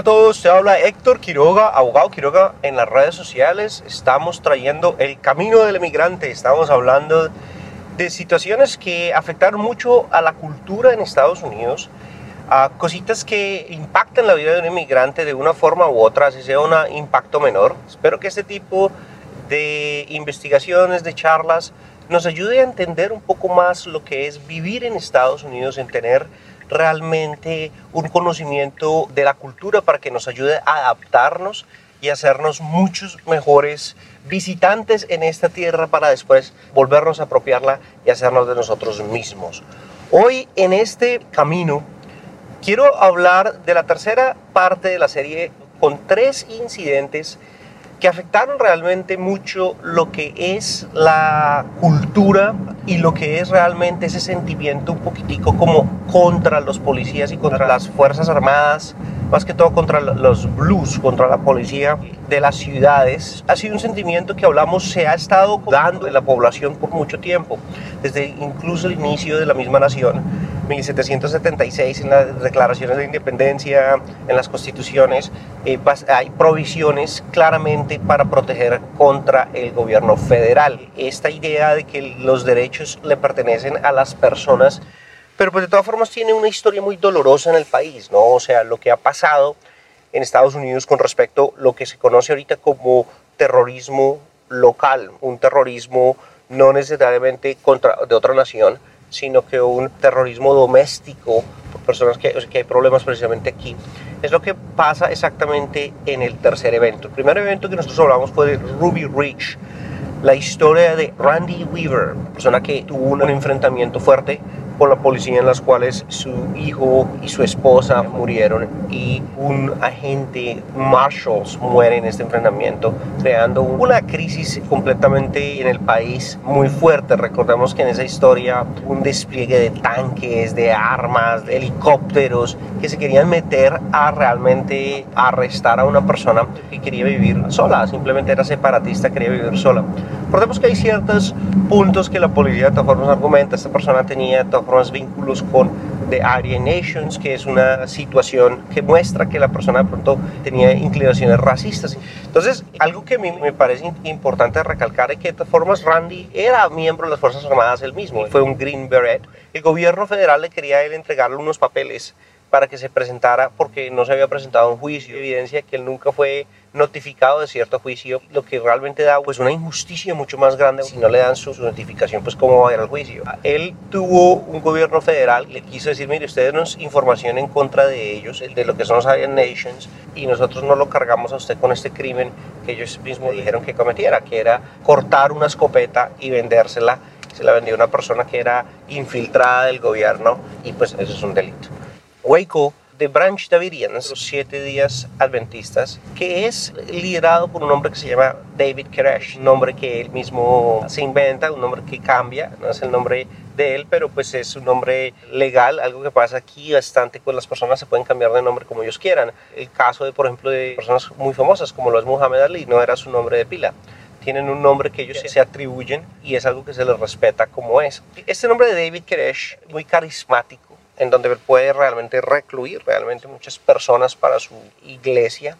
Hola a todos, te habla Héctor Quiroga, abogado Quiroga en las redes sociales. Estamos trayendo el camino del emigrante, estamos hablando de situaciones que afectaron mucho a la cultura en Estados Unidos, a cositas que impactan la vida de un emigrante de una forma u otra, así sea un impacto menor. Espero que este tipo de investigaciones, de charlas, nos ayude a entender un poco más lo que es vivir en Estados Unidos, en tener realmente un conocimiento de la cultura para que nos ayude a adaptarnos y hacernos muchos mejores visitantes en esta tierra para después volvernos a apropiarla y hacernos de nosotros mismos. Hoy en este camino quiero hablar de la tercera parte de la serie con tres incidentes que afectaron realmente mucho lo que es la cultura y lo que es realmente ese sentimiento un poquitico como contra los policías y contra las Fuerzas Armadas, más que todo contra los blues, contra la policía de las ciudades. Ha sido un sentimiento que hablamos se ha estado dando en la población por mucho tiempo, desde incluso el inicio de la misma nación 1776 en las declaraciones de independencia, en las constituciones, eh, hay provisiones claramente para proteger contra el gobierno federal. Esta idea de que los derechos le pertenecen a las personas, pero pues de todas formas tiene una historia muy dolorosa en el país, ¿no? O sea, lo que ha pasado en Estados Unidos con respecto a lo que se conoce ahorita como terrorismo local, un terrorismo no necesariamente contra de otra nación, sino que un terrorismo doméstico por personas que, que hay problemas precisamente aquí. Es lo que pasa exactamente en el tercer evento. El primer evento que nosotros hablamos fue de Ruby Ridge, la historia de Randy Weaver, persona que tuvo un enfrentamiento fuerte con la policía en las cuales su hijo y su esposa murieron y un agente Marshalls muere en este enfrentamiento, creando una crisis completamente en el país muy fuerte. Recordemos que en esa historia un despliegue de tanques, de armas, de helicópteros que se querían meter a realmente arrestar a una persona que quería vivir sola, simplemente era separatista, quería vivir sola. Recordemos que hay ciertos puntos que la policía de todas formas argumenta, esta persona tenía de todas formas vínculos con The Aryan Nations, que es una situación que muestra que la persona de pronto tenía inclinaciones racistas. Entonces, algo que a mí me parece importante recalcar es que de todas formas Randy era miembro de las Fuerzas Armadas él mismo, fue un Green Beret. El gobierno federal le quería a él entregarle unos papeles para que se presentara porque no se había presentado un juicio, evidencia que él nunca fue notificado de cierto juicio, lo que realmente da pues una injusticia mucho más grande si no le dan su, notificación, pues cómo va a ir al juicio. Él tuvo un gobierno federal, le quiso decir, mire, ustedes nos información en contra de ellos, de lo que son los Aryan Nations, y nosotros no lo cargamos a usted con este crimen que ellos mismos dijeron que cometiera, que era cortar una escopeta y vendérsela. Se la vendió una persona que era infiltrada del gobierno y pues eso es un delito. Waco de Branch Davidians, los siete días adventistas, que es liderado por un hombre que se llama David Koresh, un nombre que él mismo se inventa, un nombre que cambia, no es el nombre de él, pero pues es un nombre legal, algo que pasa aquí bastante con las personas se pueden cambiar de nombre como ellos quieran. El caso de, por ejemplo, de personas muy famosas como lo es Muhammad Ali, no era su nombre de pila tienen un nombre que ellos se atribuyen y es algo que se les respeta como es. Este nombre de David Koresh, muy carismático, en donde puede realmente recluir realmente muchas personas para su iglesia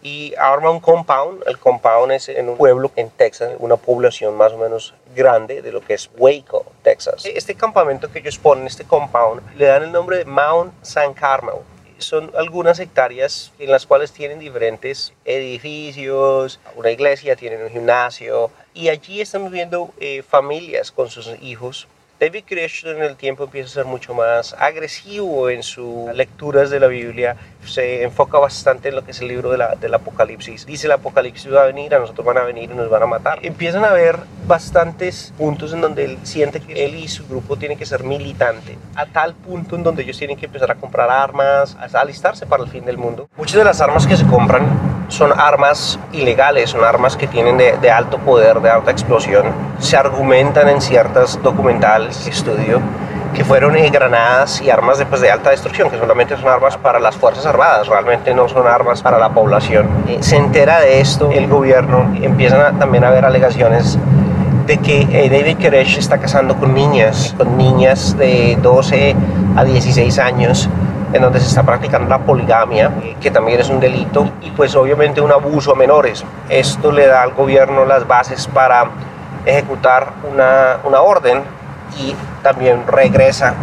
y arma un compound. El compound es en un pueblo en Texas, una población más o menos grande de lo que es Waco, Texas. Este campamento que ellos ponen, este compound, le dan el nombre de Mount San Carmel. Son algunas hectáreas en las cuales tienen diferentes edificios, una iglesia, tienen un gimnasio y allí están viviendo eh, familias con sus hijos David Koresh en el tiempo empieza a ser mucho más agresivo en sus lecturas de la Biblia, se enfoca bastante en lo que es el libro de la, del Apocalipsis. Dice el Apocalipsis va a venir, a nosotros van a venir y nos van a matar. Empiezan a haber bastantes puntos en donde él siente que él y su grupo tienen que ser militante, a tal punto en donde ellos tienen que empezar a comprar armas, a alistarse para el fin del mundo. Muchas de las armas que se compran son armas ilegales, son armas que tienen de, de alto poder, de alta explosión. Se argumentan en ciertas documentales estudio que fueron eh, granadas y armas de, pues, de alta destrucción, que solamente son armas para las Fuerzas Armadas, realmente no son armas para la población. Eh, se entera de esto el gobierno, empiezan también a haber alegaciones de que eh, David Koresh está casando con niñas, con niñas de 12 a 16 años, en donde se está practicando la poligamia, que también es un delito, y pues obviamente un abuso a menores. Esto le da al gobierno las bases para ejecutar una, una orden y también regresa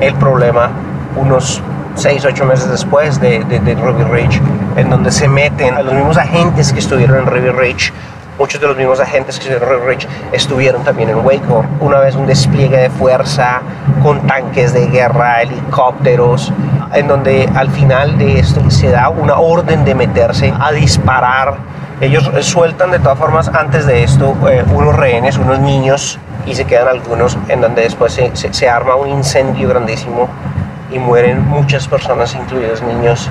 el problema unos 6, 8 meses después de, de, Ruby Ridge, en donde se meten a los mismos agentes que estuvieron en Ruby Ridge muchos de los mismos agentes que estuvieron en Ridge estuvieron también en Waco. Una vez un despliegue de fuerza con tanques de guerra, helicópteros, en donde al final de esto se da una orden de meterse a disparar. Ellos sueltan de todas formas antes de esto eh, unos rehenes, unos niños, y se quedan algunos en donde después se, se, se arma un incendio grandísimo y mueren muchas personas, incluidos niños,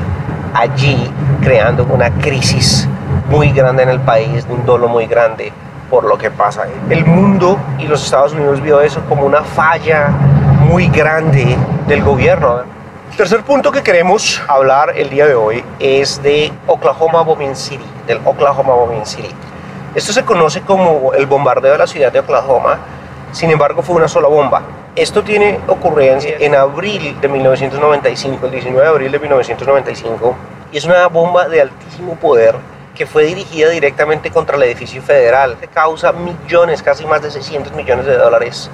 allí creando una crisis muy grande en el país, un dolo muy grande por lo que pasa. El mundo y los Estados Unidos vio eso como una falla muy grande del gobierno. Tercer punto que queremos hablar el día de hoy es de Oklahoma Bombing City, del Oklahoma Bombing City. Esto se conoce como el bombardeo de la ciudad de Oklahoma, sin embargo fue una sola bomba. Esto tiene ocurrencia en abril de 1995, el 19 de abril de 1995, y es una bomba de altísimo poder que fue dirigida directamente contra el edificio federal. que causa millones, casi más de 600 millones de dólares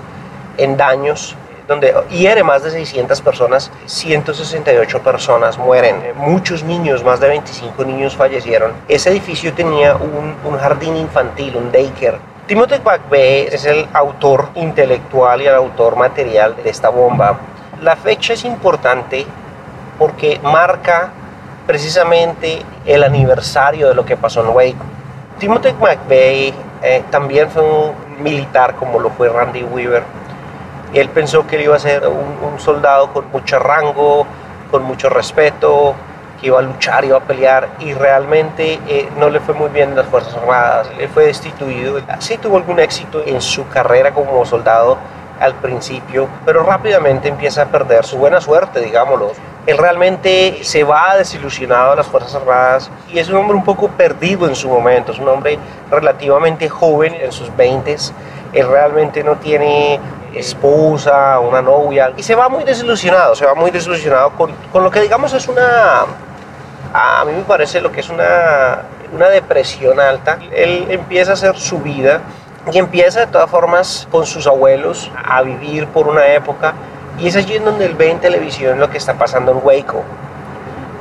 en daños, donde hiere más de 600 personas, 168 personas mueren, muchos niños, más de 25 niños fallecieron. Ese edificio tenía un, jardín infantil, un daycare. Timothy McVeigh es el autor intelectual y el autor material de esta bomba. La fecha es importante porque marca precisamente el aniversario de lo que pasó en Waco. Timothy McVeigh eh, también fue un militar como lo fue Randy Weaver. Él pensó que él iba a ser un, soldado con mucho rango, con mucho respeto, que iba a luchar, iba a pelear y realmente eh, no le fue muy bien en las Fuerzas Armadas. Él fue destituido. Sí tuvo algún éxito en su carrera como soldado al principio, pero rápidamente empieza a perder su buena suerte, digámoslo. Él realmente se va desilusionado a las Fuerzas Armadas y es un hombre un poco perdido en su momento, es un hombre relativamente joven, en sus 20 él realmente no tiene esposa, una novia, y se va muy desilusionado, se va muy desilusionado con, con lo que digamos es una, a mí me parece lo que es una, una depresión alta. Él empieza a hacer su vida y empieza de todas formas con sus abuelos a vivir por una época y es allí en donde él ve en televisión lo que está pasando en Waco.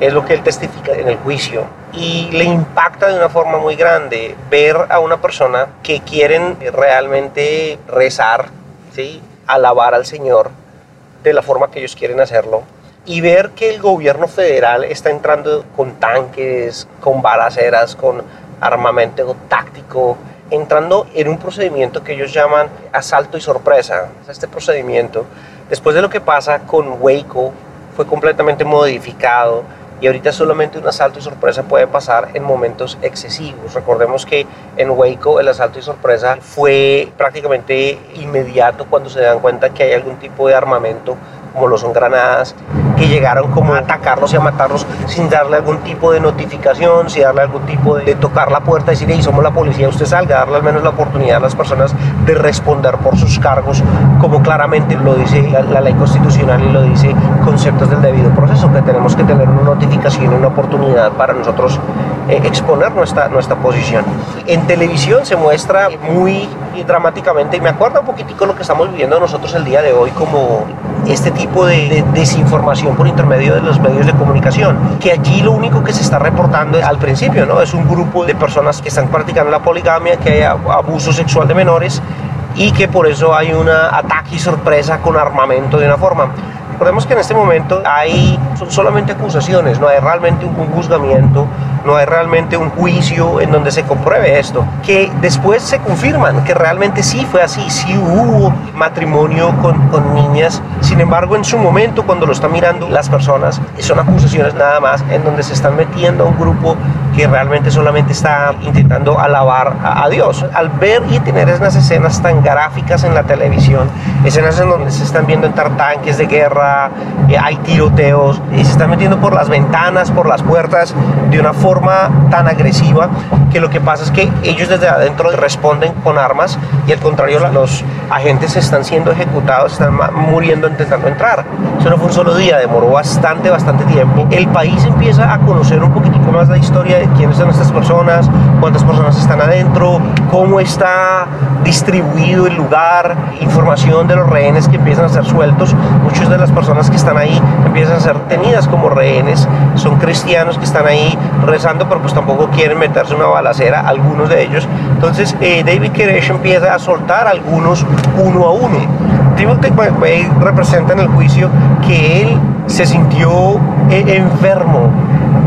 Es lo que él testifica en el juicio. Y le impacta de una forma muy grande ver a una persona que quieren realmente rezar, ¿sí? alabar al Señor de la forma que ellos quieren hacerlo. Y ver que el gobierno federal está entrando con tanques, con balaceras, con armamento táctico, entrando en un procedimiento que ellos llaman asalto y sorpresa. Este procedimiento Después de lo que pasa con Waco, fue completamente modificado y ahorita solamente un asalto y sorpresa puede pasar en momentos excesivos. Recordemos que en Waco el asalto y sorpresa fue prácticamente inmediato cuando se dan cuenta que hay algún tipo de armamento como lo son granadas, que llegaron como a atacarlos y a matarlos sin darle algún tipo de notificación, sin darle algún tipo de, tocar la puerta y decir, hey, somos la policía, usted salga, darle al menos la oportunidad a las personas de responder por sus cargos, como claramente lo dice la, la ley constitucional y lo dice conceptos del debido proceso, que tenemos que tener una notificación y una oportunidad para nosotros eh, exponer nuestra, nuestra posición. En televisión se muestra muy dramáticamente, y me acuerda un poquitico lo que estamos viviendo nosotros el día de hoy como este tipo de, de, desinformación por intermedio de los medios de comunicación, que allí lo único que se está reportando al principio, ¿no? Es un grupo de personas que están practicando la poligamia, que hay abuso sexual de menores y que por eso hay un ataque y sorpresa con armamento de una forma. Recordemos que en este momento hay son solamente acusaciones, no hay realmente un juzgamiento, no hay realmente un juicio en donde se compruebe esto, que después se confirman que realmente sí fue así, sí hubo matrimonio con, con niñas, sin embargo en su momento cuando lo están mirando las personas son acusaciones nada más en donde se están metiendo a un grupo que realmente solamente está intentando alabar a, Dios. Al ver y tener esas escenas tan gráficas en la televisión, escenas en donde se están viendo entrar tanques de guerra, eh, hay tiroteos, y se están metiendo por las ventanas, por las puertas, de una forma tan agresiva que lo que pasa es que ellos desde adentro responden con armas y al contrario los agentes están siendo ejecutados, están muriendo intentando entrar. Eso no fue un solo día, demoró bastante, bastante tiempo. El país empieza a conocer un poquitico más la historia de quiénes son estas personas, cuántas personas están adentro, cómo está distribuido el lugar, información de los rehenes que empiezan a ser sueltos. Muchas de las personas que están ahí empiezan a ser tenidas como rehenes, son cristianos que están ahí rezando, pero pues tampoco quieren meterse una balacera, algunos de ellos. Entonces eh, David Koresh empieza a soltar algunos uno a uno. Timothy McVeigh representa en el juicio que él se sintió eh, enfermo,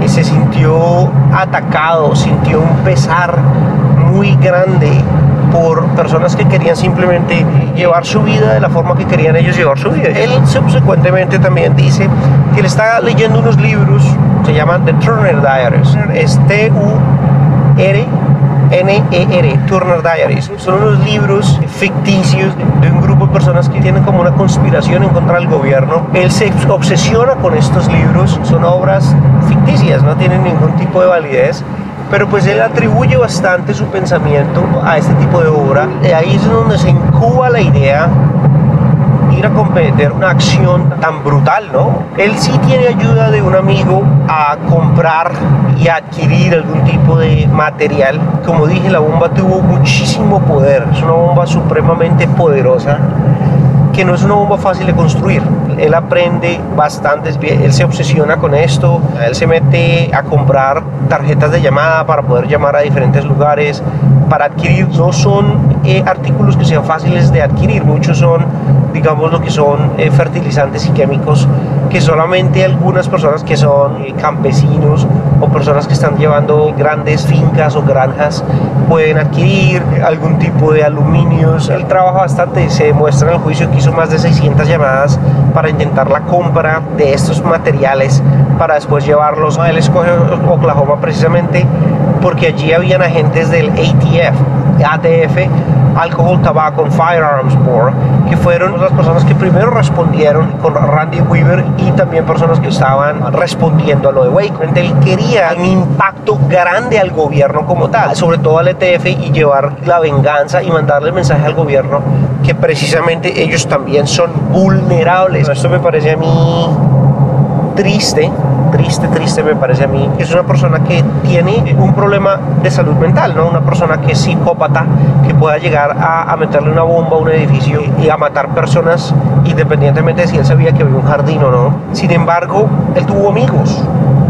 y se sintió atacado, sintió un pesar muy grande por personas que querían simplemente llevar su vida de la forma que querían ellos llevar su vida. Él subsecuentemente también dice que él está leyendo unos libros, se llaman The Turner Diaries, es T-U-R N-E-R, Turner Diaries. Son unos libros ficticios de un grupo de personas que tienen como una conspiración en contra del gobierno. Él se obsesiona con estos libros, son obras ficticias, no tienen ningún tipo de validez pero pues él atribuye bastante su pensamiento a este tipo de obra. Y ahí es donde se incuba la idea ir a cometer una acción tan brutal, ¿no? Él sí tiene ayuda de un amigo a comprar y adquirir algún tipo de material. Como dije, la bomba tuvo muchísimo poder, es una bomba supremamente poderosa que no es una bomba fácil de construir. Él aprende bastante, él se obsesiona con esto, él se mete a comprar tarjetas de llamada para poder llamar a diferentes lugares, para adquirir. No son eh, artículos que sean fáciles de adquirir, muchos son, digamos, lo que son eh, fertilizantes y químicos que solamente algunas personas que son eh, campesinos o personas que están llevando grandes fincas o granjas pueden adquirir algún tipo de aluminios. Él trabaja bastante, se demuestra en el juicio que hizo más de 600 llamadas para intentar la compra de estos materiales para después llevarlos. Él escoge Oklahoma precisamente porque allí habían agentes del ATF, ATF, Alcohol, Tobacco Firearms Board, que fueron las personas que primero respondieron con Randy Weaver y también personas que estaban respondiendo a lo de Wake. Él quería un impacto grande al gobierno como tal, sobre todo al ETF y llevar la venganza y mandarle el mensaje al gobierno que precisamente ellos también son vulnerables. Esto me parece a mí triste triste, triste me parece a mí. Es una persona que tiene un problema de salud mental, ¿no? Una persona que es psicópata, que pueda llegar a, meterle una bomba a un edificio y a matar personas independientemente de si él sabía que había un jardín o no. Sin embargo, él tuvo amigos.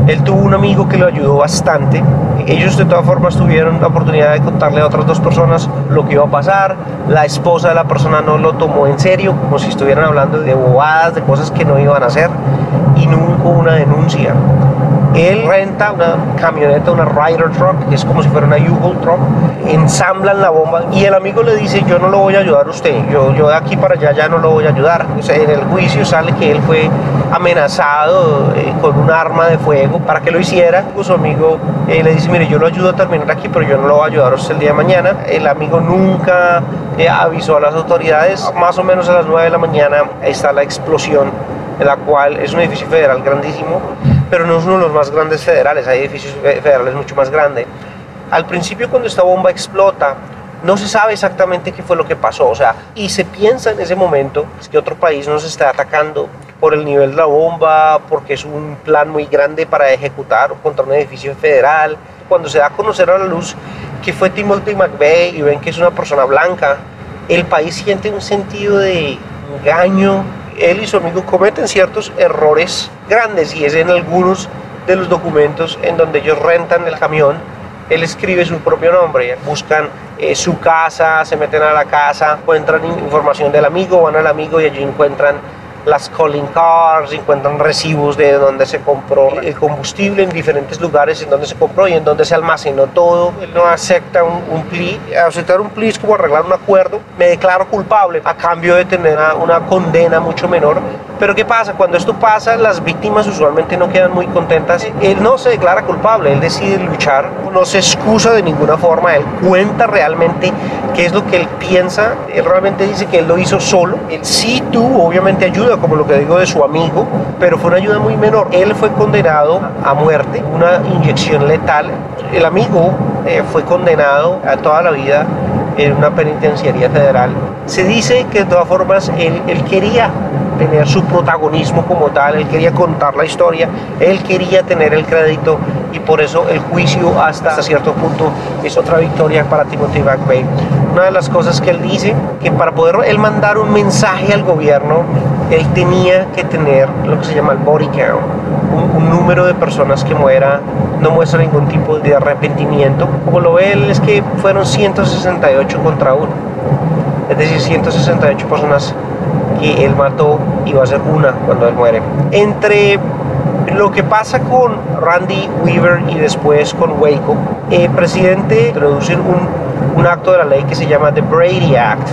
Él tuvo un amigo que lo ayudó bastante. Ellos de todas formas tuvieron la oportunidad de contarle a otras dos personas lo que iba a pasar. La esposa de la persona no lo tomó en serio, como si estuvieran hablando de bobadas, de cosas que no iban a hacer. Y nunca una denuncia. Él renta una camioneta, una Rider Truck, que es como si fuera una U-Haul Truck, ensamblan la bomba y el amigo le dice, yo no lo voy a ayudar a usted, yo, yo de aquí para allá ya no lo voy a ayudar. O sea, en el juicio sale que él fue amenazado eh, con un arma de fuego para que lo hiciera. Su amigo eh, le dice, mire, yo lo ayudo a terminar aquí, pero yo no lo voy a ayudar a usted el día de mañana. El amigo nunca eh, avisó a las autoridades. Más o menos a las 9 de la mañana está la explosión, en la cual es un edificio federal grandísimo pero no es uno de los más grandes federales, hay edificios federales mucho más grandes. Al principio cuando esta bomba explota, no se sabe exactamente qué fue lo que pasó, o sea, y se piensa en ese momento que otro país nos está atacando por el nivel de la bomba, porque es un plan muy grande para ejecutar contra un edificio federal. Cuando se da a conocer a la luz que fue Timothy McVeigh y ven que es una persona blanca, el país siente un sentido de engaño, él y su amigo cometen ciertos errores grandes y es en algunos de los documentos en donde ellos rentan el camión, él escribe su propio nombre, buscan eh, su casa, se meten a la casa, encuentran información del amigo, van al amigo y allí encuentran las calling cars, encuentran recibos de donde se compró el combustible en diferentes lugares en donde se compró y en donde se almacenó todo. Él no acepta un, un plea. Aceptar un plea es como arreglar un acuerdo. Me declaro culpable a cambio de tener una condena mucho menor Pero ¿qué pasa? Cuando esto pasa, las víctimas usualmente no quedan muy contentas. Él no se declara culpable, él decide luchar, no se excusa de ninguna forma, él cuenta realmente qué es lo que él piensa, él realmente dice que él lo hizo solo. Él sí tuvo obviamente ayuda, como lo que digo de su amigo, pero fue una ayuda muy menor. Él fue condenado a muerte, una inyección letal. El amigo eh, fue condenado a toda la vida en una penitenciaría federal. Se dice que de todas formas él, él quería tener su protagonismo como tal, él quería contar la historia, él quería tener el crédito y por eso el juicio hasta, hasta cierto punto es otra victoria para Timothy McVeigh. Una de las cosas que él dice, que para poder él mandar un mensaje al gobierno, él tenía que tener lo que se llama el body count, un, un número de personas que muera, no muestra ningún tipo de arrepentimiento. Como lo ve él, es que fueron 168 contra uno, es decir, 168 personas que él mató y va a ser una cuando él muere. Entre lo que pasa con Randy Weaver y después con Waco, el presidente introduce un, un acto de la ley que se llama The Brady Act.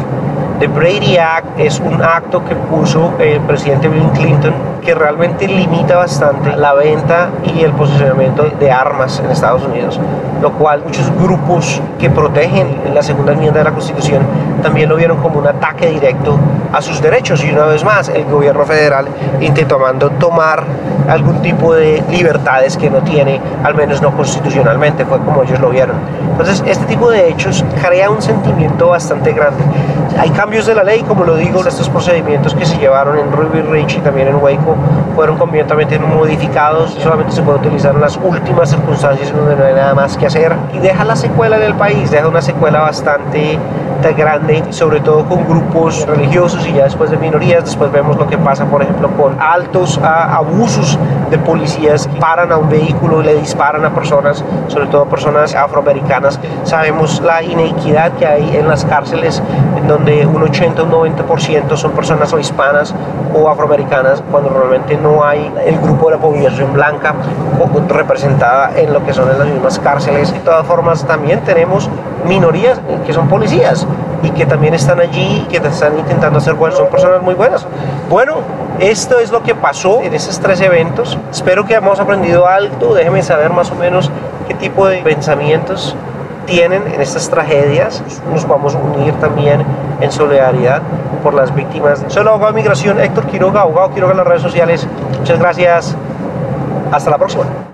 The Brady Act es un acto que puso el presidente Bill Clinton que realmente limita bastante la venta y el posicionamiento de armas en Estados Unidos, lo cual muchos grupos que protegen la segunda enmienda de la Constitución también lo vieron como un ataque directo a sus derechos y una vez más el gobierno federal intentó tomar algún tipo de libertades que no tiene, al menos no constitucionalmente, fue como ellos lo vieron. Entonces, este tipo de hechos crea un sentimiento bastante grande. Hay cambios de la ley, como lo digo, estos procedimientos que se llevaron en Ruby Ridge y también en Waco fueron completamente modificados, solamente se puede utilizar en las últimas circunstancias donde no hay nada más que hacer y deja la secuela en el país, deja una secuela bastante grande, sobre todo con grupos religiosos y ya después de minorías. Después vemos lo que pasa, por ejemplo, con altos abusos de policías paran a un vehículo y le disparan a personas, sobre todo personas afroamericanas. Sabemos la inequidad que hay en las cárceles, en donde un 80 un 90% son personas o hispanas o afroamericanas, cuando realmente no hay el grupo de la población blanca representada en lo que son en las mismas cárceles. De todas formas, también tenemos minorías que son policías y que también están allí, que están intentando hacer buenas, son personas muy buenas. Bueno, esto es lo que pasó en esos tres eventos. Espero que hayamos aprendido algo. Déjenme saber más o menos qué tipo de pensamientos tienen en estas tragedias. Nos vamos a unir también en solidaridad por las víctimas. Soy el abogado de migración Héctor Quiroga, abogado Quiroga en las redes sociales. Muchas gracias. Hasta la próxima.